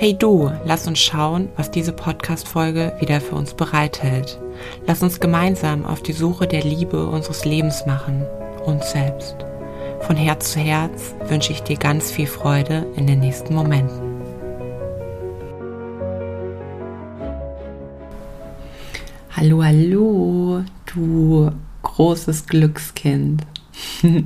Hey du, lass uns schauen, was diese Podcast-Folge wieder für uns bereithält. Lass uns gemeinsam auf die Suche der Liebe unseres Lebens machen, uns selbst. Von Herz zu Herz wünsche ich dir ganz viel Freude in den nächsten Momenten. Hallo, hallo, du großes Glückskind.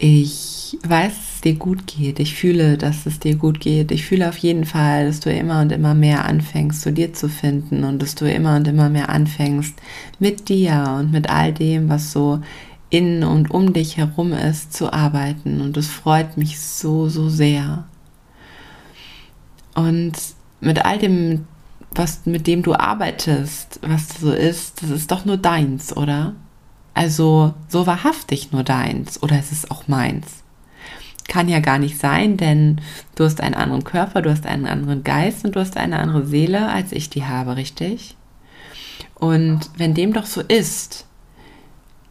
Ich weiß, dir gut geht. Ich fühle, dass es dir gut geht. Ich fühle auf jeden Fall, dass du immer und immer mehr anfängst, zu dir zu finden und dass du immer und immer mehr anfängst, mit dir und mit all dem, was so in und um dich herum ist, zu arbeiten. Und es freut mich so, so sehr. Und mit all dem, was, mit dem du arbeitest, was so ist, das ist doch nur deins, oder? Also so wahrhaftig nur deins oder ist es auch meins? Kann ja gar nicht sein, denn du hast einen anderen Körper, du hast einen anderen Geist und du hast eine andere Seele, als ich die habe, richtig? Und wenn dem doch so ist,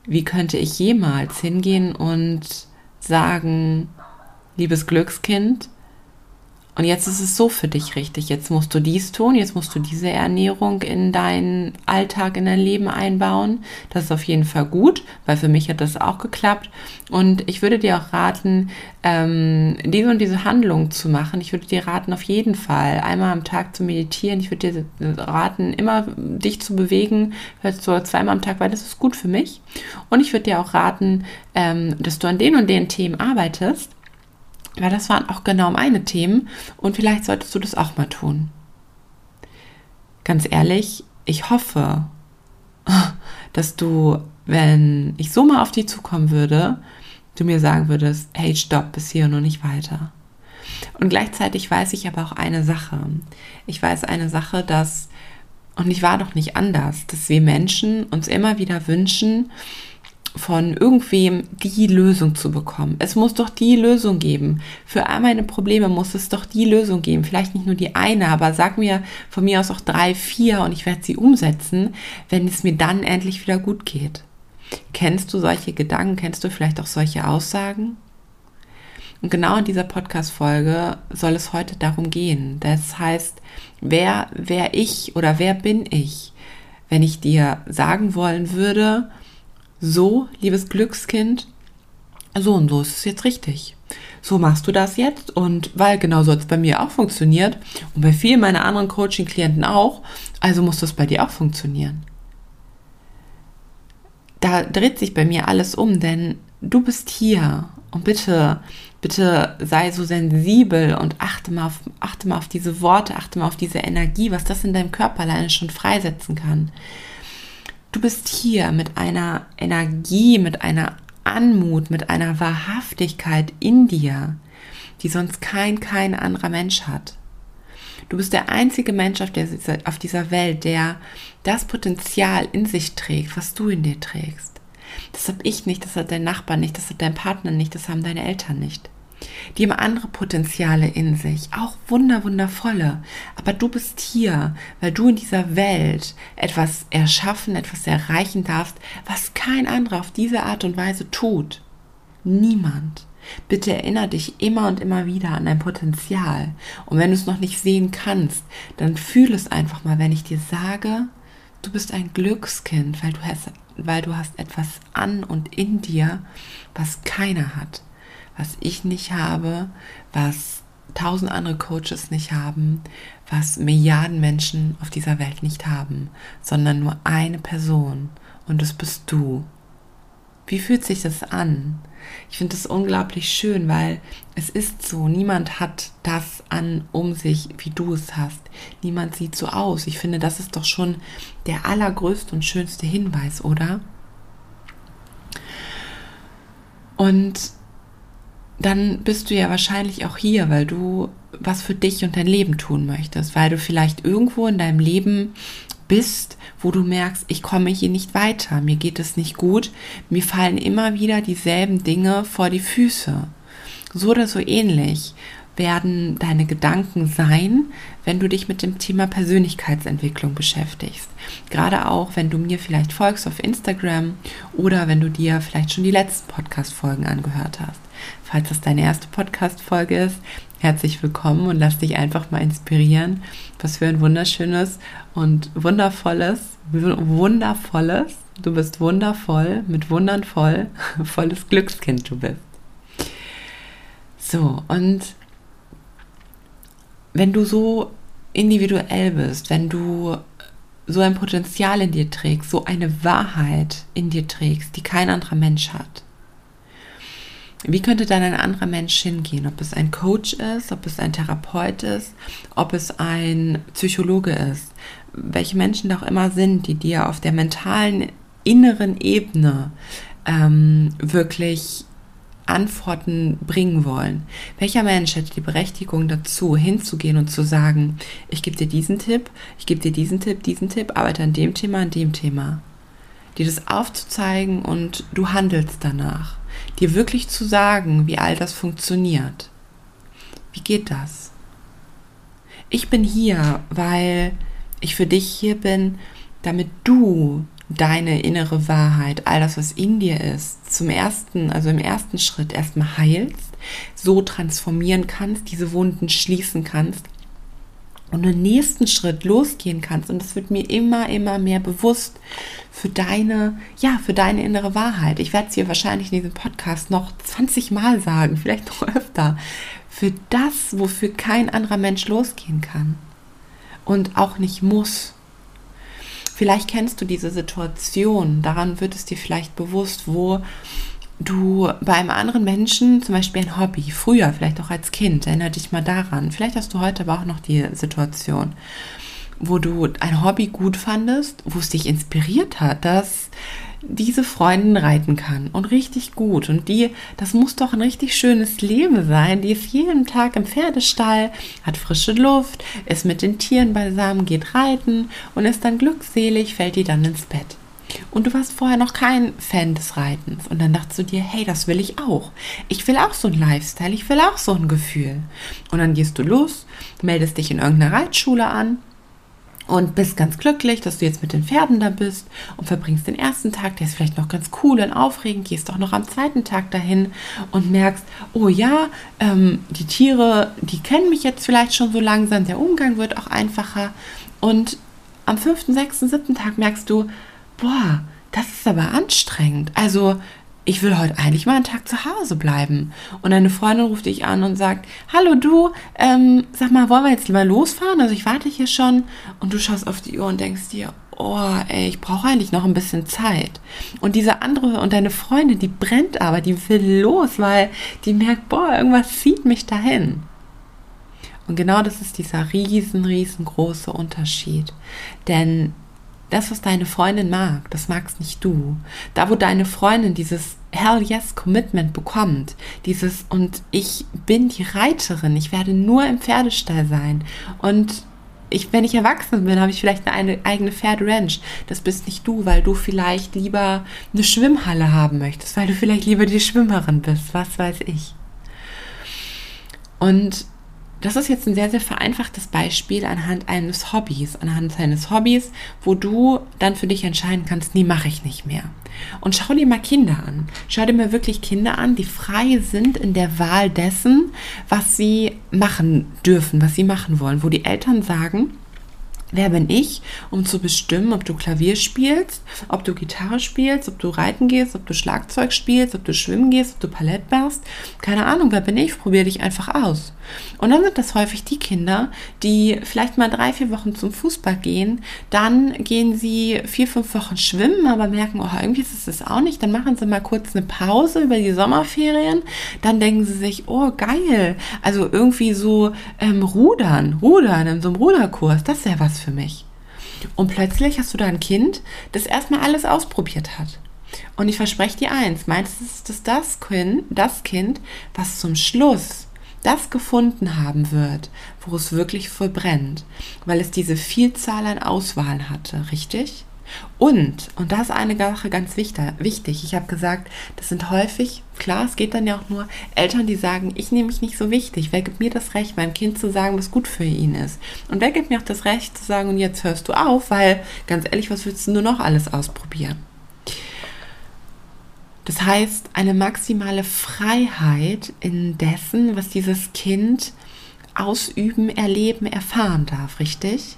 wie könnte ich jemals hingehen und sagen, liebes Glückskind, und jetzt ist es so für dich richtig. Jetzt musst du dies tun, jetzt musst du diese Ernährung in deinen Alltag, in dein Leben einbauen. Das ist auf jeden Fall gut, weil für mich hat das auch geklappt. Und ich würde dir auch raten, ähm, diese und diese Handlung zu machen. Ich würde dir raten, auf jeden Fall einmal am Tag zu meditieren. Ich würde dir raten, immer dich zu bewegen, vielleicht so zweimal am Tag, weil das ist gut für mich. Und ich würde dir auch raten, ähm, dass du an den und den Themen arbeitest weil das waren auch genau meine Themen und vielleicht solltest du das auch mal tun. Ganz ehrlich, ich hoffe, dass du, wenn ich so mal auf dich zukommen würde, du mir sagen würdest, hey, stopp, bis hier und nicht weiter. Und gleichzeitig weiß ich aber auch eine Sache. Ich weiß eine Sache, dass, und ich war doch nicht anders, dass wir Menschen uns immer wieder wünschen, von irgendwem die Lösung zu bekommen. Es muss doch die Lösung geben. Für all meine Probleme muss es doch die Lösung geben. Vielleicht nicht nur die eine, aber sag mir von mir aus auch drei, vier und ich werde sie umsetzen, wenn es mir dann endlich wieder gut geht. Kennst du solche Gedanken? Kennst du vielleicht auch solche Aussagen? Und genau in dieser Podcast-Folge soll es heute darum gehen. Das heißt, wer, wer ich oder wer bin ich, wenn ich dir sagen wollen würde, so, liebes Glückskind, so und so ist es jetzt richtig. So machst du das jetzt und weil genau so hat es bei mir auch funktioniert und bei vielen meiner anderen Coaching-Klienten auch, also muss das bei dir auch funktionieren. Da dreht sich bei mir alles um, denn du bist hier und bitte, bitte sei so sensibel und achte mal auf, achte mal auf diese Worte, achte mal auf diese Energie, was das in deinem Körper alleine schon freisetzen kann. Du bist hier mit einer Energie, mit einer Anmut, mit einer Wahrhaftigkeit in dir, die sonst kein, kein anderer Mensch hat. Du bist der einzige Mensch auf, der, auf dieser Welt, der das Potenzial in sich trägt, was du in dir trägst. Das habe ich nicht, das hat dein Nachbar nicht, das hat dein Partner nicht, das haben deine Eltern nicht. Die haben andere Potenziale in sich, auch wunder, wundervolle. Aber du bist hier, weil du in dieser Welt etwas erschaffen, etwas erreichen darfst, was kein anderer auf diese Art und Weise tut. Niemand. Bitte erinnere dich immer und immer wieder an dein Potenzial. Und wenn du es noch nicht sehen kannst, dann fühle es einfach mal, wenn ich dir sage, du bist ein Glückskind, weil du hast, weil du hast etwas an und in dir, was keiner hat was ich nicht habe, was tausend andere Coaches nicht haben, was Milliarden Menschen auf dieser Welt nicht haben, sondern nur eine Person und das bist du. Wie fühlt sich das an? Ich finde es unglaublich schön, weil es ist so, niemand hat das an um sich, wie du es hast. Niemand sieht so aus. Ich finde, das ist doch schon der allergrößte und schönste Hinweis, oder? Und dann bist du ja wahrscheinlich auch hier, weil du was für dich und dein Leben tun möchtest, weil du vielleicht irgendwo in deinem Leben bist, wo du merkst, ich komme hier nicht weiter, mir geht es nicht gut, mir fallen immer wieder dieselben Dinge vor die Füße. So oder so ähnlich werden deine Gedanken sein, wenn du dich mit dem Thema Persönlichkeitsentwicklung beschäftigst. Gerade auch, wenn du mir vielleicht folgst auf Instagram oder wenn du dir vielleicht schon die letzten Podcast-Folgen angehört hast. Falls das deine erste Podcast-Folge ist, herzlich willkommen und lass dich einfach mal inspirieren. Was für ein wunderschönes und wundervolles, wundervolles, du bist wundervoll, mit Wundern voll, volles Glückskind du bist. So, und wenn du so individuell bist, wenn du so ein Potenzial in dir trägst, so eine Wahrheit in dir trägst, die kein anderer Mensch hat, wie könnte dann ein anderer Mensch hingehen? Ob es ein Coach ist, ob es ein Therapeut ist, ob es ein Psychologe ist, welche Menschen da auch immer sind, die dir auf der mentalen, inneren Ebene ähm, wirklich Antworten bringen wollen. Welcher Mensch hätte die Berechtigung dazu, hinzugehen und zu sagen, ich gebe dir diesen Tipp, ich gebe dir diesen Tipp, diesen Tipp, arbeite an dem Thema, an dem Thema. Dir das aufzuzeigen und du handelst danach dir wirklich zu sagen, wie all das funktioniert. Wie geht das? Ich bin hier, weil ich für dich hier bin, damit du deine innere Wahrheit, all das, was in dir ist, zum ersten, also im ersten Schritt erstmal heilst, so transformieren kannst, diese Wunden schließen kannst und den nächsten Schritt losgehen kannst. Und es wird mir immer, immer mehr bewusst für deine, ja, für deine innere Wahrheit. Ich werde es dir wahrscheinlich in diesem Podcast noch 20 Mal sagen, vielleicht noch öfter. Für das, wofür kein anderer Mensch losgehen kann. Und auch nicht muss. Vielleicht kennst du diese Situation, daran wird es dir vielleicht bewusst, wo du bei einem anderen Menschen zum Beispiel ein Hobby, früher vielleicht auch als Kind, erinnere dich mal daran, vielleicht hast du heute aber auch noch die Situation, wo du ein Hobby gut fandest, wo es dich inspiriert hat, dass diese Freundin reiten kann und richtig gut. Und die, das muss doch ein richtig schönes Leben sein, die ist jeden Tag im Pferdestall, hat frische Luft, ist mit den Tieren beisammen, geht reiten und ist dann glückselig, fällt die dann ins Bett. Und du warst vorher noch kein Fan des Reitens. Und dann dachtest du dir, hey, das will ich auch. Ich will auch so ein Lifestyle, ich will auch so ein Gefühl. Und dann gehst du los, meldest dich in irgendeiner Reitschule an und bist ganz glücklich, dass du jetzt mit den Pferden da bist und verbringst den ersten Tag, der ist vielleicht noch ganz cool und aufregend, gehst auch noch am zweiten Tag dahin und merkst, oh ja, ähm, die Tiere, die kennen mich jetzt vielleicht schon so langsam, der Umgang wird auch einfacher und am fünften, sechsten, siebten Tag merkst du, boah, das ist aber anstrengend. Also ich will heute eigentlich mal einen Tag zu Hause bleiben. Und eine Freundin ruft dich an und sagt, hallo du, ähm, sag mal, wollen wir jetzt mal losfahren? Also ich warte hier schon. Und du schaust auf die Uhr und denkst dir, oh, ey, ich brauche eigentlich noch ein bisschen Zeit. Und diese andere und deine Freundin, die brennt aber, die will los, weil die merkt, boah, irgendwas zieht mich dahin. Und genau das ist dieser riesen, riesengroße Unterschied. Denn das, was deine Freundin mag, das magst nicht du. Da, wo deine Freundin dieses Hell Yes Commitment bekommt, dieses und ich bin die Reiterin, ich werde nur im Pferdestall sein und ich, wenn ich erwachsen bin, habe ich vielleicht eine eigene Pferderanch. Das bist nicht du, weil du vielleicht lieber eine Schwimmhalle haben möchtest, weil du vielleicht lieber die Schwimmerin bist, was weiß ich. Und das ist jetzt ein sehr, sehr vereinfachtes Beispiel anhand eines Hobbys, anhand eines Hobbys, wo du dann für dich entscheiden kannst, nee, mache ich nicht mehr. Und schau dir mal Kinder an. Schau dir mal wirklich Kinder an, die frei sind in der Wahl dessen, was sie machen dürfen, was sie machen wollen, wo die Eltern sagen, Wer bin ich, um zu bestimmen, ob du Klavier spielst, ob du Gitarre spielst, ob du reiten gehst, ob du Schlagzeug spielst, ob du schwimmen gehst, ob du Palett baust? Keine Ahnung, wer bin ich? Probier dich einfach aus. Und dann sind das häufig die Kinder, die vielleicht mal drei, vier Wochen zum Fußball gehen, dann gehen sie vier, fünf Wochen schwimmen, aber merken, oh, irgendwie ist es das auch nicht. Dann machen sie mal kurz eine Pause über die Sommerferien. Dann denken sie sich, oh, geil. Also irgendwie so ähm, rudern, rudern in so einem Ruderkurs, das ist ja was für mich. Und plötzlich hast du da ein Kind, das erstmal alles ausprobiert hat. Und ich verspreche dir eins, meinst du, dass das Kind, das Kind, was zum Schluss das gefunden haben wird, wo es wirklich vollbrennt, weil es diese Vielzahl an Auswahlen hatte, richtig? Und, und das ist eine Sache ganz wichtig, ich habe gesagt, das sind häufig, klar, es geht dann ja auch nur Eltern, die sagen, ich nehme mich nicht so wichtig, wer gibt mir das Recht, meinem Kind zu sagen, was gut für ihn ist? Und wer gibt mir auch das Recht zu sagen, und jetzt hörst du auf, weil, ganz ehrlich, was willst du nur noch alles ausprobieren? Das heißt, eine maximale Freiheit in dessen, was dieses Kind ausüben, erleben, erfahren darf, richtig?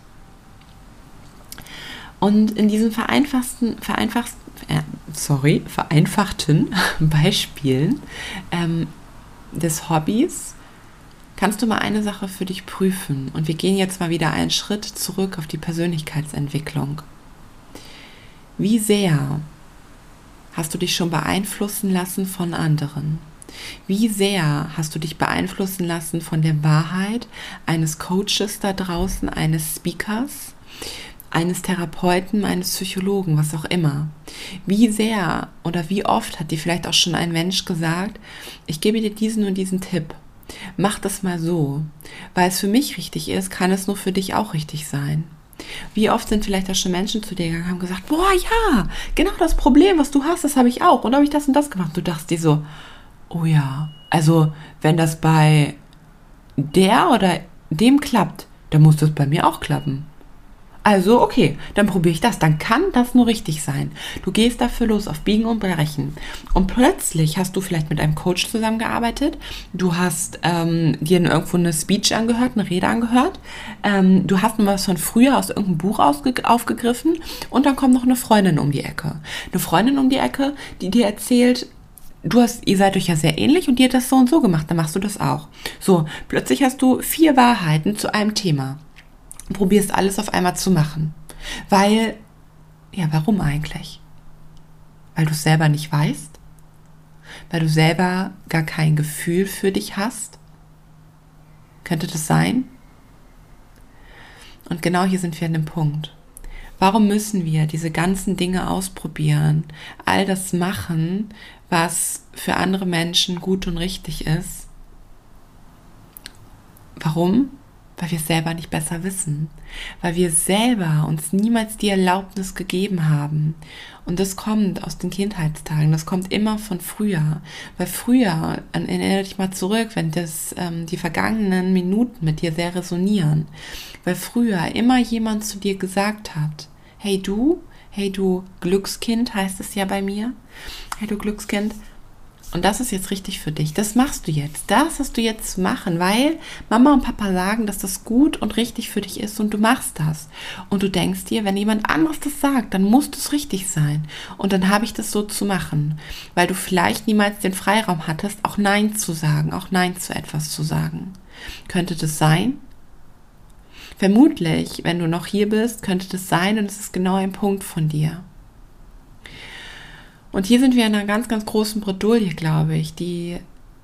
Und in diesen vereinfachten, vereinfachten, äh, sorry, vereinfachten Beispielen ähm, des Hobbys kannst du mal eine Sache für dich prüfen. Und wir gehen jetzt mal wieder einen Schritt zurück auf die Persönlichkeitsentwicklung. Wie sehr hast du dich schon beeinflussen lassen von anderen? Wie sehr hast du dich beeinflussen lassen von der Wahrheit eines Coaches da draußen, eines Speakers, eines Therapeuten, eines Psychologen, was auch immer? Wie sehr oder wie oft hat dir vielleicht auch schon ein Mensch gesagt, ich gebe dir diesen und diesen Tipp Mach das mal so. Weil es für mich richtig ist, kann es nur für dich auch richtig sein. Wie oft sind vielleicht auch schon Menschen zu dir gegangen und haben gesagt, boah, ja, genau das Problem, was du hast, das habe ich auch. Und habe ich das und das gemacht. Du dachtest dir so, oh ja, also wenn das bei der oder dem klappt, dann muss das bei mir auch klappen. Also, okay, dann probiere ich das. Dann kann das nur richtig sein. Du gehst dafür los auf Biegen und Brechen. Und plötzlich hast du vielleicht mit einem Coach zusammengearbeitet. Du hast ähm, dir irgendwo eine Speech angehört, eine Rede angehört. Ähm, du hast mal was von früher aus irgendeinem Buch aufgegriffen. Und dann kommt noch eine Freundin um die Ecke. Eine Freundin um die Ecke, die dir erzählt, du hast, ihr seid euch ja sehr ähnlich und die hat das so und so gemacht, dann machst du das auch. So, plötzlich hast du vier Wahrheiten zu einem Thema probierst alles auf einmal zu machen. Weil, ja, warum eigentlich? Weil du es selber nicht weißt? Weil du selber gar kein Gefühl für dich hast? Könnte das sein? Und genau hier sind wir an dem Punkt. Warum müssen wir diese ganzen Dinge ausprobieren, all das machen, was für andere Menschen gut und richtig ist? Warum? Weil wir es selber nicht besser wissen, weil wir selber uns niemals die Erlaubnis gegeben haben. Und das kommt aus den Kindheitstagen, das kommt immer von früher, weil früher, erinnere dich mal zurück, wenn das ähm, die vergangenen Minuten mit dir sehr resonieren, weil früher immer jemand zu dir gesagt hat, hey du, hey du Glückskind heißt es ja bei mir, hey du Glückskind, und das ist jetzt richtig für dich. Das machst du jetzt. Das hast du jetzt zu machen, weil Mama und Papa sagen, dass das gut und richtig für dich ist und du machst das. Und du denkst dir, wenn jemand anderes das sagt, dann muss es richtig sein. Und dann habe ich das so zu machen, weil du vielleicht niemals den Freiraum hattest, auch Nein zu sagen, auch Nein zu etwas zu sagen. Könnte das sein? Vermutlich, wenn du noch hier bist, könnte das sein und es ist genau ein Punkt von dir. Und hier sind wir in einer ganz, ganz großen Bredouille, glaube ich, die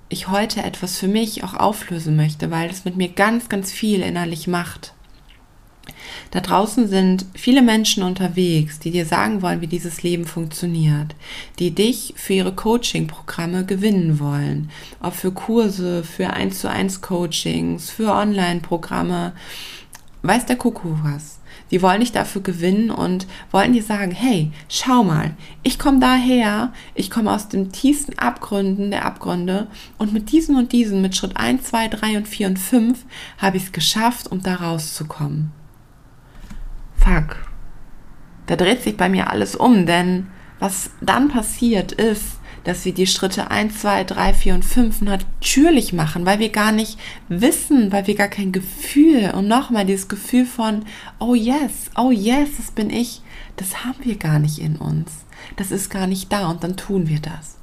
ich heute etwas für mich auch auflösen möchte, weil es mit mir ganz, ganz viel innerlich macht. Da draußen sind viele Menschen unterwegs, die dir sagen wollen, wie dieses Leben funktioniert, die dich für ihre Coaching-Programme gewinnen wollen, ob für Kurse, für 1 zu 1 Coachings, für Online-Programme, weiß der Kuckuck was. Sie wollen dich dafür gewinnen und wollen dir sagen, hey, schau mal, ich komme daher, ich komme aus den tiefsten Abgründen der Abgründe und mit diesen und diesen, mit Schritt 1, 2, 3 und 4 und 5 habe ich es geschafft, um da rauszukommen. Fuck. Da dreht sich bei mir alles um, denn was dann passiert ist, dass wir die Schritte 1, 2, 3, 4 und 5 natürlich machen, weil wir gar nicht wissen, weil wir gar kein Gefühl und nochmal dieses Gefühl von, oh yes, oh yes, das bin ich, das haben wir gar nicht in uns. Das ist gar nicht da und dann tun wir das.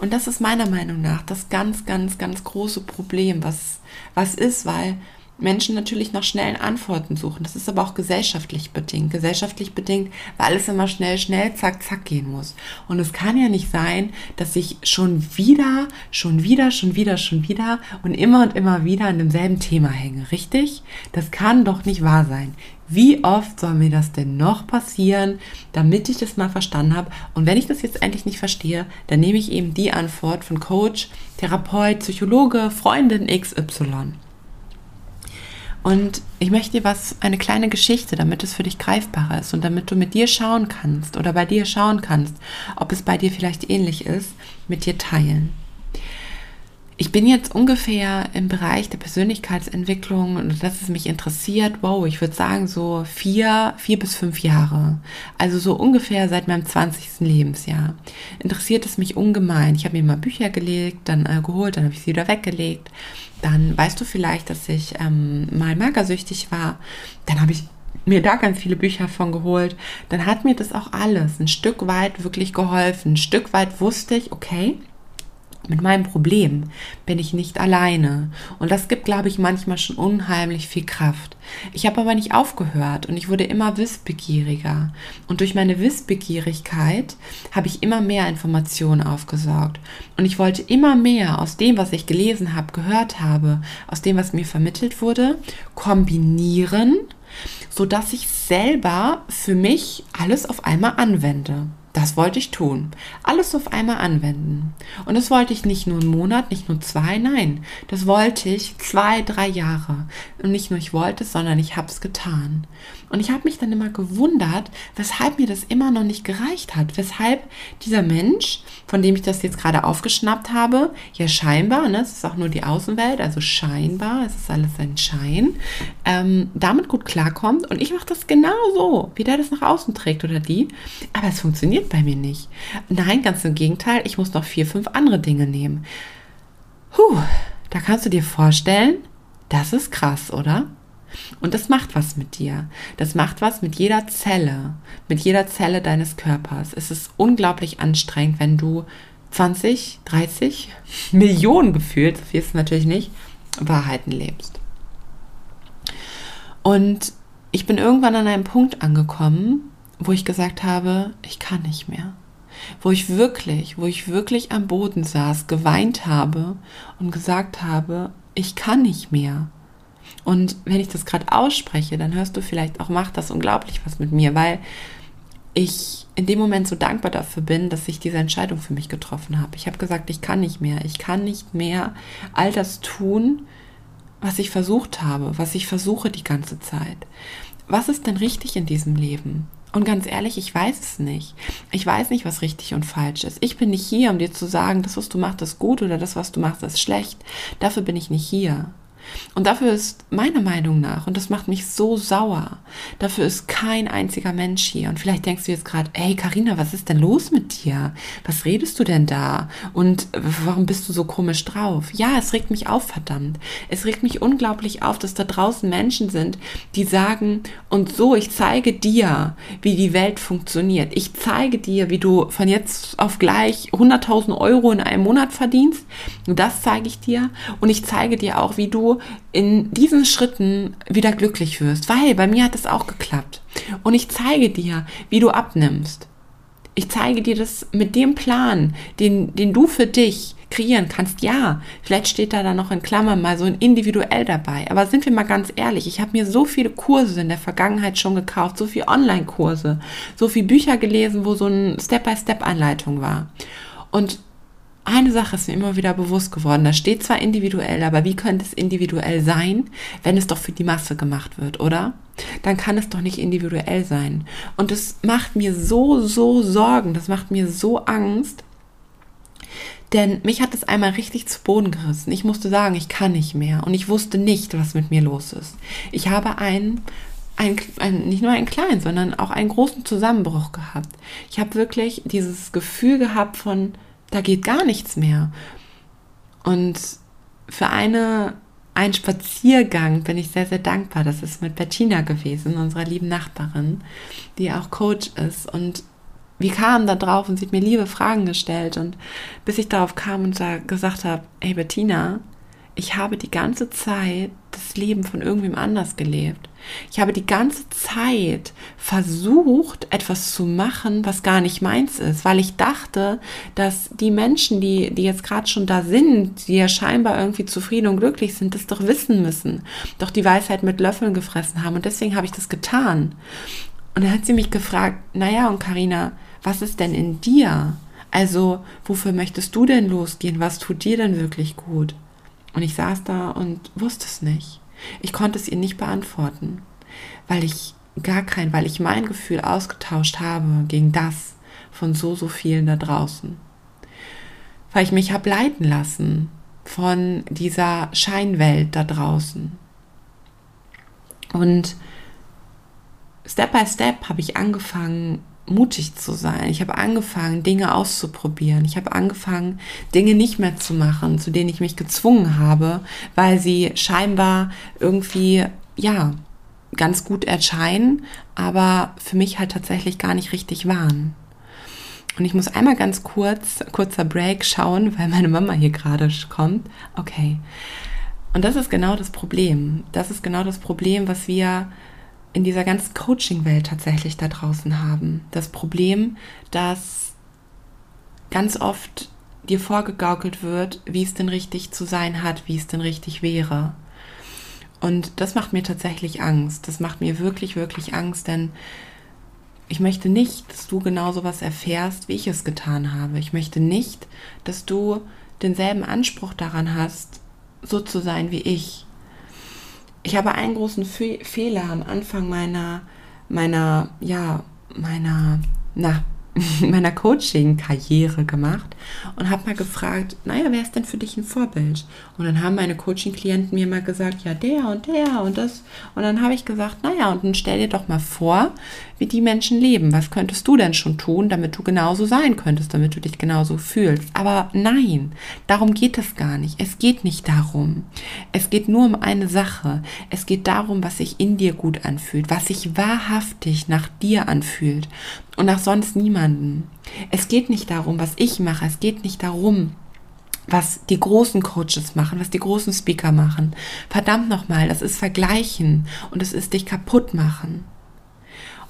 Und das ist meiner Meinung nach das ganz, ganz, ganz große Problem, was, was ist, weil Menschen natürlich nach schnellen Antworten suchen. Das ist aber auch gesellschaftlich bedingt. Gesellschaftlich bedingt, weil alles immer schnell, schnell, zack, zack gehen muss. Und es kann ja nicht sein, dass ich schon wieder, schon wieder, schon wieder, schon wieder und immer und immer wieder an demselben Thema hänge. Richtig? Das kann doch nicht wahr sein. Wie oft soll mir das denn noch passieren, damit ich das mal verstanden habe? Und wenn ich das jetzt endlich nicht verstehe, dann nehme ich eben die Antwort von Coach, Therapeut, Psychologe, Freundin XY. Und ich möchte dir was, eine kleine Geschichte, damit es für dich greifbarer ist und damit du mit dir schauen kannst oder bei dir schauen kannst, ob es bei dir vielleicht ähnlich ist, mit dir teilen. ich bin jetzt ungefähr im Bereich der Persönlichkeitsentwicklung und dass es mich interessiert, wow, ich würde sagen so vier, vier bis fünf Jahre. Also so ungefähr seit meinem 20. Lebensjahr. Interessiert es mich ungemein. Ich habe mir mal Bücher gelegt, dann äh, geholt, dann habe ich sie wieder weggelegt. Dann weißt du vielleicht, dass ich ähm, mal magersüchtig war. Dann habe ich mir da ganz viele Bücher von geholt. Dann hat mir das auch alles ein Stück weit wirklich geholfen. Ein Stück weit wusste ich, okay, mit meinem Problem bin ich nicht alleine. Und das gibt, glaube ich, manchmal schon unheimlich viel Kraft. Ich habe aber nicht aufgehört und ich wurde immer wissbegieriger. Und durch meine Wissbegierigkeit habe ich immer mehr Informationen aufgesaugt. Und ich wollte immer mehr aus dem, was ich gelesen habe, gehört habe, aus dem, was mir vermittelt wurde, kombinieren, sodass ich selber für mich alles auf einmal anwende. Das wollte ich tun. Alles auf einmal anwenden. Und das wollte ich nicht nur einen Monat, nicht nur zwei, nein. Das wollte ich zwei, drei Jahre. Und nicht nur ich wollte es, sondern ich habe es getan. Und ich habe mich dann immer gewundert, weshalb mir das immer noch nicht gereicht hat. Weshalb dieser Mensch, von dem ich das jetzt gerade aufgeschnappt habe, ja scheinbar, ne, es ist auch nur die Außenwelt, also scheinbar, es ist alles ein Schein, ähm, damit gut klarkommt. Und ich mache das genau so, wie der das nach außen trägt oder die. Aber es funktioniert bei mir nicht. Nein, ganz im Gegenteil, ich muss noch vier, fünf andere Dinge nehmen. Puh, da kannst du dir vorstellen, das ist krass, oder? Und das macht was mit dir. Das macht was mit jeder Zelle, mit jeder Zelle deines Körpers. Es ist unglaublich anstrengend, wenn du 20, 30 Millionen gefühlt, so viel ist es natürlich nicht, Wahrheiten lebst. Und ich bin irgendwann an einem Punkt angekommen, wo ich gesagt habe, ich kann nicht mehr. Wo ich wirklich, wo ich wirklich am Boden saß, geweint habe und gesagt habe, ich kann nicht mehr. Und wenn ich das gerade ausspreche, dann hörst du vielleicht auch, macht das unglaublich was mit mir, weil ich in dem Moment so dankbar dafür bin, dass ich diese Entscheidung für mich getroffen habe. Ich habe gesagt, ich kann nicht mehr. Ich kann nicht mehr all das tun, was ich versucht habe, was ich versuche die ganze Zeit. Was ist denn richtig in diesem Leben? Und ganz ehrlich, ich weiß es nicht. Ich weiß nicht, was richtig und falsch ist. Ich bin nicht hier, um dir zu sagen, das, was du machst, ist gut oder das, was du machst, ist schlecht. Dafür bin ich nicht hier. Und dafür ist meiner Meinung nach, und das macht mich so sauer, dafür ist kein einziger Mensch hier. Und vielleicht denkst du jetzt gerade, ey Karina, was ist denn los mit dir? Was redest du denn da? Und warum bist du so komisch drauf? Ja, es regt mich auf, verdammt. Es regt mich unglaublich auf, dass da draußen Menschen sind, die sagen, und so, ich zeige dir, wie die Welt funktioniert. Ich zeige dir, wie du von jetzt auf gleich 100.000 Euro in einem Monat verdienst. Und das zeige ich dir. Und ich zeige dir auch, wie du in diesen Schritten wieder glücklich wirst, weil bei mir hat es auch geklappt. Und ich zeige dir, wie du abnimmst. Ich zeige dir das mit dem Plan, den, den du für dich kreieren kannst. Ja, vielleicht steht da dann noch in Klammern mal so ein individuell dabei. Aber sind wir mal ganz ehrlich, ich habe mir so viele Kurse in der Vergangenheit schon gekauft, so viele Online-Kurse, so viele Bücher gelesen, wo so ein Step-by-Step-Anleitung war. Und eine Sache ist mir immer wieder bewusst geworden. Da steht zwar individuell, aber wie könnte es individuell sein, wenn es doch für die Masse gemacht wird, oder? Dann kann es doch nicht individuell sein. Und das macht mir so, so Sorgen, das macht mir so Angst. Denn mich hat es einmal richtig zu Boden gerissen. Ich musste sagen, ich kann nicht mehr. Und ich wusste nicht, was mit mir los ist. Ich habe einen ein, ein, nicht nur einen kleinen, sondern auch einen großen Zusammenbruch gehabt. Ich habe wirklich dieses Gefühl gehabt von, da geht gar nichts mehr. Und für eine, einen Spaziergang bin ich sehr, sehr dankbar. Das ist mit Bettina gewesen, unserer lieben Nachbarin, die auch Coach ist. Und wir kamen da drauf und sie hat mir liebe Fragen gestellt. Und bis ich darauf kam und gesagt habe, hey Bettina, ich habe die ganze Zeit das Leben von irgendwem anders gelebt. Ich habe die ganze Zeit versucht, etwas zu machen, was gar nicht meins ist, weil ich dachte, dass die Menschen, die, die jetzt gerade schon da sind, die ja scheinbar irgendwie zufrieden und glücklich sind, das doch wissen müssen, doch die Weisheit mit Löffeln gefressen haben. Und deswegen habe ich das getan. Und dann hat sie mich gefragt, naja, und Karina, was ist denn in dir? Also, wofür möchtest du denn losgehen? Was tut dir denn wirklich gut? Und ich saß da und wusste es nicht. Ich konnte es ihr nicht beantworten, weil ich gar kein, weil ich mein Gefühl ausgetauscht habe gegen das von so, so vielen da draußen. Weil ich mich habe leiten lassen von dieser Scheinwelt da draußen. Und Step by Step habe ich angefangen, mutig zu sein. Ich habe angefangen, Dinge auszuprobieren. Ich habe angefangen, Dinge nicht mehr zu machen, zu denen ich mich gezwungen habe, weil sie scheinbar irgendwie, ja, ganz gut erscheinen, aber für mich halt tatsächlich gar nicht richtig waren. Und ich muss einmal ganz kurz, kurzer Break schauen, weil meine Mama hier gerade kommt. Okay. Und das ist genau das Problem. Das ist genau das Problem, was wir in dieser ganzen Coaching-Welt tatsächlich da draußen haben. Das Problem, dass ganz oft dir vorgegaukelt wird, wie es denn richtig zu sein hat, wie es denn richtig wäre. Und das macht mir tatsächlich Angst. Das macht mir wirklich, wirklich Angst, denn ich möchte nicht, dass du genau so was erfährst, wie ich es getan habe. Ich möchte nicht, dass du denselben Anspruch daran hast, so zu sein wie ich. Ich habe einen großen Fe Fehler am Anfang meiner, meiner, ja, meiner, na, meiner Coaching-Karriere gemacht und habe mal gefragt, naja, wer ist denn für dich ein Vorbild? Und dann haben meine Coaching-Klienten mir mal gesagt, ja, der und der und das. Und dann habe ich gesagt, naja, und dann stell dir doch mal vor, wie die Menschen leben. Was könntest du denn schon tun, damit du genauso sein könntest, damit du dich genauso fühlst? Aber nein, darum geht es gar nicht. Es geht nicht darum. Es geht nur um eine Sache. Es geht darum, was sich in dir gut anfühlt, was sich wahrhaftig nach dir anfühlt und nach sonst niemanden. Es geht nicht darum, was ich mache. Es geht nicht darum, was die großen Coaches machen, was die großen Speaker machen. Verdammt nochmal, das ist Vergleichen und es ist dich kaputt machen.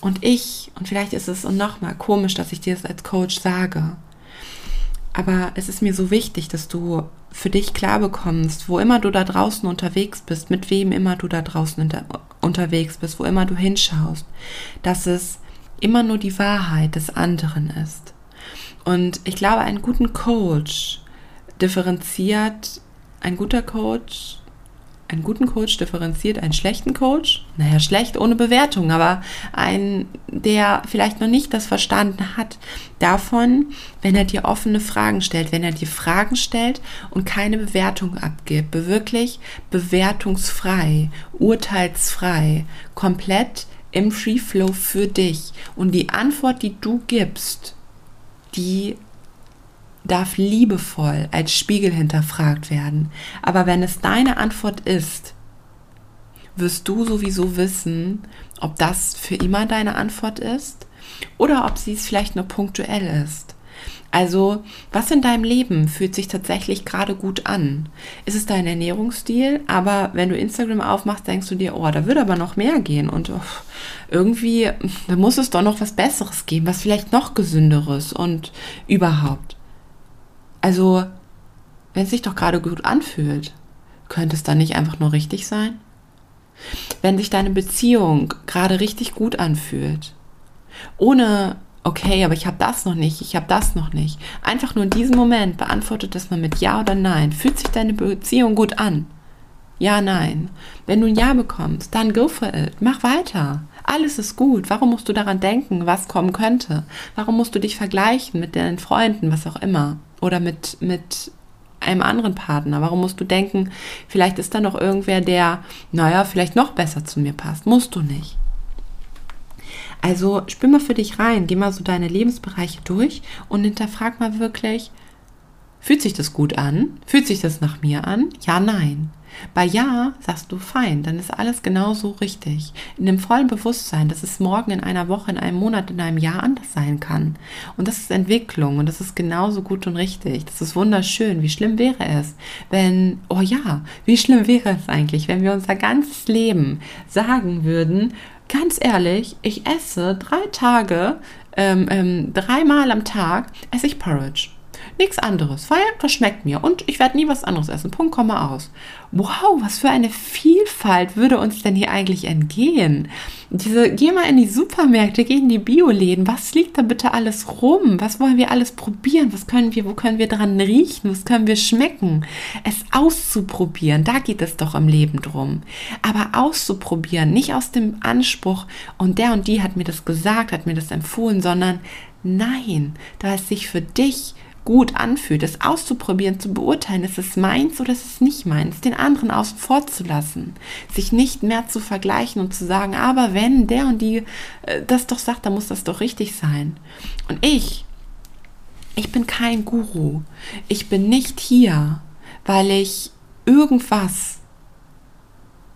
Und ich, und vielleicht ist es nochmal komisch, dass ich dir das als Coach sage, aber es ist mir so wichtig, dass du für dich klar bekommst, wo immer du da draußen unterwegs bist, mit wem immer du da draußen unter, unterwegs bist, wo immer du hinschaust, dass es immer nur die Wahrheit des anderen ist. Und ich glaube, einen guten Coach differenziert, ein guter Coach einen guten Coach differenziert einen schlechten Coach. Naja, schlecht ohne Bewertung, aber ein, der vielleicht noch nicht das verstanden hat, davon, wenn er dir offene Fragen stellt, wenn er dir Fragen stellt und keine Bewertung abgibt, wirklich bewertungsfrei, urteilsfrei, komplett im Free Flow für dich. Und die Antwort, die du gibst, die darf liebevoll als Spiegel hinterfragt werden. Aber wenn es deine Antwort ist, wirst du sowieso wissen, ob das für immer deine Antwort ist oder ob sie es vielleicht nur punktuell ist. Also, was in deinem Leben fühlt sich tatsächlich gerade gut an? Ist es dein Ernährungsstil? Aber wenn du Instagram aufmachst, denkst du dir, oh, da würde aber noch mehr gehen und oh, irgendwie, da muss es doch noch was Besseres geben, was vielleicht noch gesünderes und überhaupt. Also, wenn es sich doch gerade gut anfühlt, könnte es dann nicht einfach nur richtig sein? Wenn sich deine Beziehung gerade richtig gut anfühlt, ohne, okay, aber ich habe das noch nicht, ich habe das noch nicht, einfach nur in diesem Moment beantwortet das mal mit Ja oder Nein. Fühlt sich deine Beziehung gut an? Ja, nein. Wenn du ein Ja bekommst, dann go for it. Mach weiter. Alles ist gut. Warum musst du daran denken, was kommen könnte? Warum musst du dich vergleichen mit deinen Freunden, was auch immer? oder mit, mit einem anderen Partner? Warum musst du denken, vielleicht ist da noch irgendwer, der, naja, vielleicht noch besser zu mir passt? Musst du nicht. Also spür mal für dich rein, geh mal so deine Lebensbereiche durch und hinterfrag mal wirklich, fühlt sich das gut an? Fühlt sich das nach mir an? Ja, nein. Bei Ja sagst du fein, dann ist alles genauso richtig. In dem vollen Bewusstsein, dass es morgen in einer Woche, in einem Monat, in einem Jahr anders sein kann. Und das ist Entwicklung und das ist genauso gut und richtig. Das ist wunderschön. Wie schlimm wäre es, wenn, oh ja, wie schlimm wäre es eigentlich, wenn wir unser ganzes Leben sagen würden, ganz ehrlich, ich esse drei Tage, ähm, ähm, dreimal am Tag esse ich Porridge. Nichts anderes, weil das schmeckt mir und ich werde nie was anderes essen. Punkt, Komma aus. Wow, was für eine Vielfalt würde uns denn hier eigentlich entgehen? Diese, geh mal in die Supermärkte, geh in die Bioläden. Was liegt da bitte alles rum? Was wollen wir alles probieren? Was können wir, wo können wir dran riechen? Was können wir schmecken? Es auszuprobieren, da geht es doch im Leben drum. Aber auszuprobieren, nicht aus dem Anspruch, und der und die hat mir das gesagt, hat mir das empfohlen, sondern nein, da es sich für dich gut anfühlt, es auszuprobieren, zu beurteilen, ist es meins oder ist es nicht meins, den anderen außen vor zu lassen, sich nicht mehr zu vergleichen und zu sagen, aber wenn der und die äh, das doch sagt, dann muss das doch richtig sein. Und ich, ich bin kein Guru. Ich bin nicht hier, weil ich irgendwas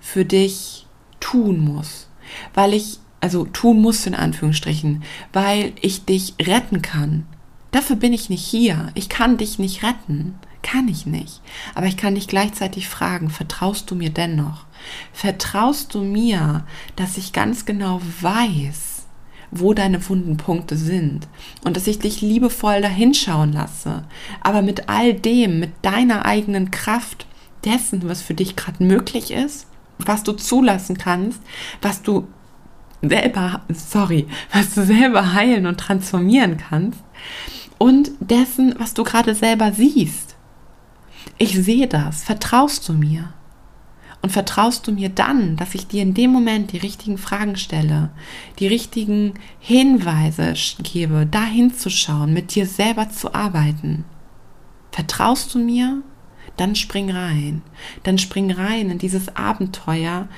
für dich tun muss, weil ich, also tun muss in Anführungsstrichen, weil ich dich retten kann. Dafür bin ich nicht hier. Ich kann dich nicht retten. Kann ich nicht. Aber ich kann dich gleichzeitig fragen, vertraust du mir dennoch? Vertraust du mir, dass ich ganz genau weiß, wo deine wunden Punkte sind und dass ich dich liebevoll dahinschauen lasse, aber mit all dem, mit deiner eigenen Kraft dessen, was für dich gerade möglich ist, was du zulassen kannst, was du selber, sorry, was du selber heilen und transformieren kannst und dessen, was du gerade selber siehst. Ich sehe das. Vertraust du mir? Und vertraust du mir dann, dass ich dir in dem Moment die richtigen Fragen stelle, die richtigen Hinweise gebe, da hinzuschauen, mit dir selber zu arbeiten? Vertraust du mir? Dann spring rein. Dann spring rein in dieses Abenteuer,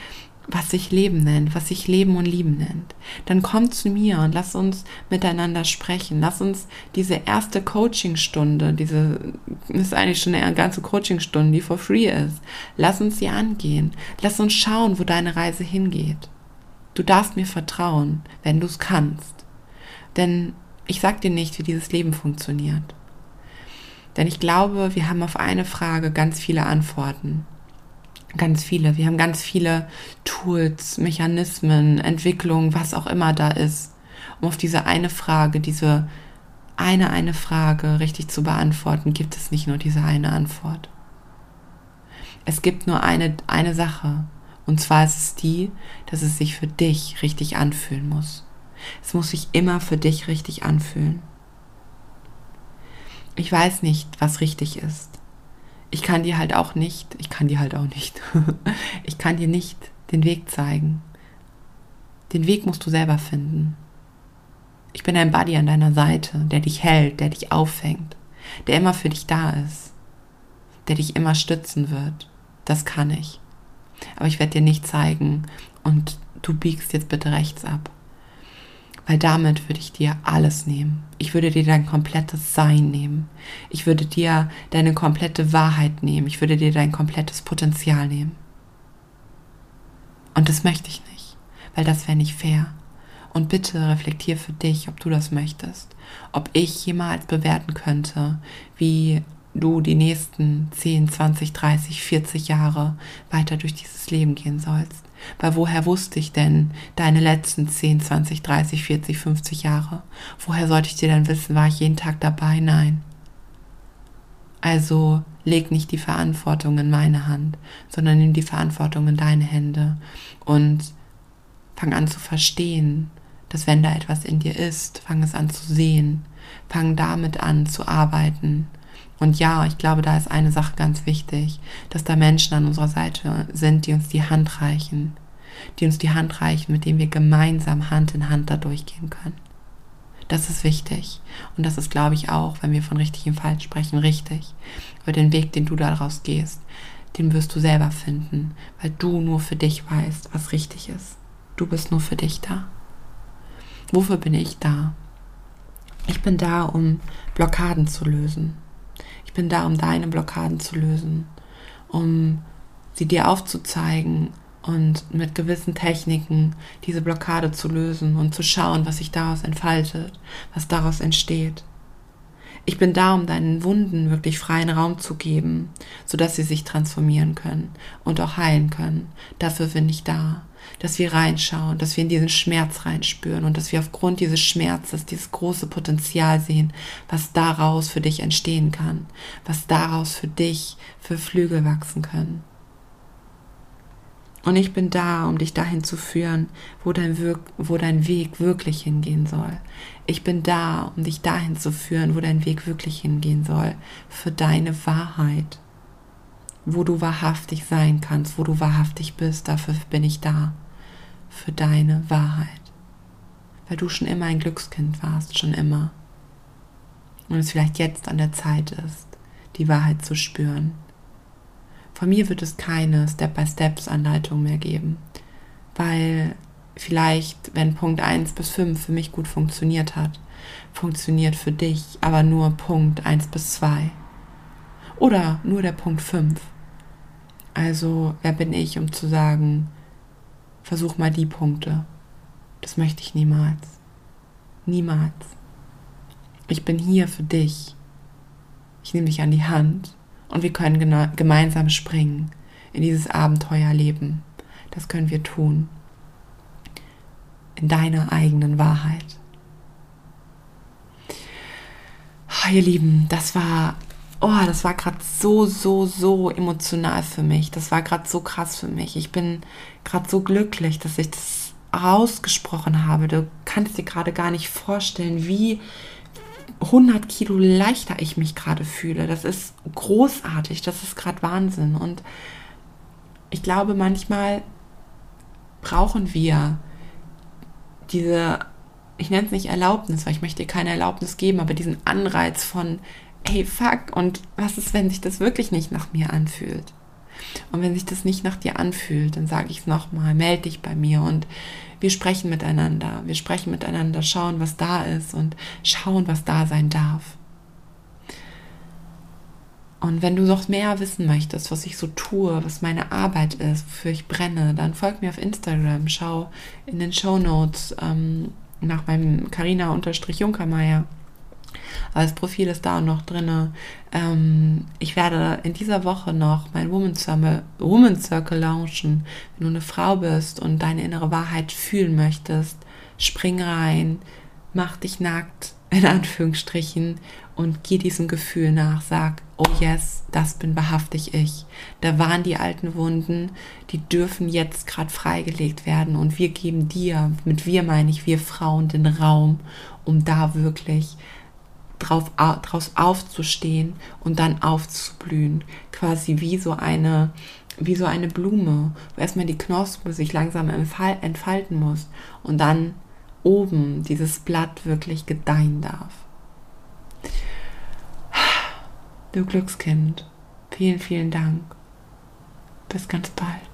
was sich Leben nennt, was sich Leben und Lieben nennt. Dann komm zu mir und lass uns miteinander sprechen. Lass uns diese erste Coachingstunde, diese ist eigentlich schon eine ganze Coachingstunde, die for free ist. Lass uns sie angehen. Lass uns schauen, wo deine Reise hingeht. Du darfst mir vertrauen, wenn du es kannst. Denn ich sag dir nicht, wie dieses Leben funktioniert. Denn ich glaube, wir haben auf eine Frage ganz viele Antworten. Ganz viele. Wir haben ganz viele Tools, Mechanismen, Entwicklungen, was auch immer da ist, um auf diese eine Frage, diese eine, eine Frage richtig zu beantworten, gibt es nicht nur diese eine Antwort. Es gibt nur eine, eine Sache. Und zwar ist es die, dass es sich für dich richtig anfühlen muss. Es muss sich immer für dich richtig anfühlen. Ich weiß nicht, was richtig ist ich kann dir halt auch nicht, ich kann dir halt auch nicht, ich kann dir nicht den Weg zeigen. Den Weg musst du selber finden. Ich bin ein Buddy an deiner Seite, der dich hält, der dich auffängt, der immer für dich da ist, der dich immer stützen wird. Das kann ich. Aber ich werde dir nicht zeigen und du biegst jetzt bitte rechts ab weil damit würde ich dir alles nehmen. Ich würde dir dein komplettes Sein nehmen. Ich würde dir deine komplette Wahrheit nehmen. Ich würde dir dein komplettes Potenzial nehmen. Und das möchte ich nicht, weil das wäre nicht fair. Und bitte reflektier für dich, ob du das möchtest. Ob ich jemals bewerten könnte, wie du die nächsten 10, 20, 30, 40 Jahre weiter durch dieses Leben gehen sollst. Weil woher wusste ich denn deine letzten 10, 20, 30, 40, 50 Jahre? Woher sollte ich dir denn wissen, war ich jeden Tag dabei? Nein. Also leg nicht die Verantwortung in meine Hand, sondern nimm die Verantwortung in deine Hände und fang an zu verstehen, dass wenn da etwas in dir ist, fang es an zu sehen, fang damit an zu arbeiten und ja, ich glaube, da ist eine Sache ganz wichtig, dass da Menschen an unserer Seite sind, die uns die Hand reichen, die uns die Hand reichen, mit denen wir gemeinsam Hand in Hand da durchgehen können. Das ist wichtig. Und das ist, glaube ich, auch, wenn wir von richtig und falsch sprechen, richtig. Aber den Weg, den du daraus gehst, den wirst du selber finden, weil du nur für dich weißt, was richtig ist. Du bist nur für dich da. Wofür bin ich da? Ich bin da, um Blockaden zu lösen. Ich bin da, um deine Blockaden zu lösen, um sie dir aufzuzeigen und mit gewissen Techniken diese Blockade zu lösen und zu schauen, was sich daraus entfaltet, was daraus entsteht. Ich bin da, um deinen Wunden wirklich freien Raum zu geben, sodass sie sich transformieren können und auch heilen können. Dafür bin ich da dass wir reinschauen, dass wir in diesen Schmerz reinspüren und dass wir aufgrund dieses Schmerzes dieses große Potenzial sehen, was daraus für dich entstehen kann, was daraus für dich für Flügel wachsen können. Und ich bin da, um dich dahin zu führen, wo dein, Wirk wo dein Weg wirklich hingehen soll. Ich bin da, um dich dahin zu führen, wo dein Weg wirklich hingehen soll, für deine Wahrheit wo du wahrhaftig sein kannst, wo du wahrhaftig bist, dafür bin ich da, für deine Wahrheit. Weil du schon immer ein Glückskind warst, schon immer. und es vielleicht jetzt an der Zeit ist, die Wahrheit zu spüren. Von mir wird es keine Step-by-Steps-Anleitung mehr geben, weil vielleicht, wenn Punkt 1 bis 5 für mich gut funktioniert hat, funktioniert für dich aber nur Punkt 1 bis 2. Oder nur der Punkt 5. Also, wer bin ich, um zu sagen, versuch mal die Punkte. Das möchte ich niemals. Niemals. Ich bin hier für dich. Ich nehme dich an die Hand und wir können gemeinsam springen in dieses Abenteuerleben. Das können wir tun. In deiner eigenen Wahrheit. Oh, ihr Lieben, das war, oh, das war gerade so, so, so emotional für mich. Das war gerade so krass für mich. Ich bin gerade so glücklich, dass ich das ausgesprochen habe. Du kannst dir gerade gar nicht vorstellen, wie 100 Kilo leichter ich mich gerade fühle. Das ist großartig, das ist gerade Wahnsinn. Und ich glaube, manchmal brauchen wir diese, ich nenne es nicht Erlaubnis, weil ich möchte dir keine Erlaubnis geben, aber diesen Anreiz von, hey, fuck, und was ist, wenn sich das wirklich nicht nach mir anfühlt? Und wenn sich das nicht nach dir anfühlt, dann sage ich es nochmal, melde dich bei mir und wir sprechen miteinander. Wir sprechen miteinander, schauen, was da ist und schauen, was da sein darf. Und wenn du noch mehr wissen möchtest, was ich so tue, was meine Arbeit ist, wofür ich brenne, dann folg mir auf Instagram. Schau in den Show Notes ähm, nach meinem Carina-Junkermeier aber das Profil ist da noch drin. Ähm, ich werde in dieser Woche noch mein Woman Circle, Woman Circle launchen. Wenn du eine Frau bist und deine innere Wahrheit fühlen möchtest, spring rein, mach dich nackt, in Anführungsstrichen, und geh diesem Gefühl nach. Sag, oh yes, das bin wahrhaftig ich. Da waren die alten Wunden, die dürfen jetzt gerade freigelegt werden. Und wir geben dir, mit wir meine ich, wir Frauen, den Raum, um da wirklich drauf, draus aufzustehen und dann aufzublühen. Quasi wie so eine, wie so eine Blume, wo erstmal die Knospe sich langsam entfalten muss und dann oben dieses Blatt wirklich gedeihen darf. Du Glückskind, vielen, vielen Dank. Bis ganz bald.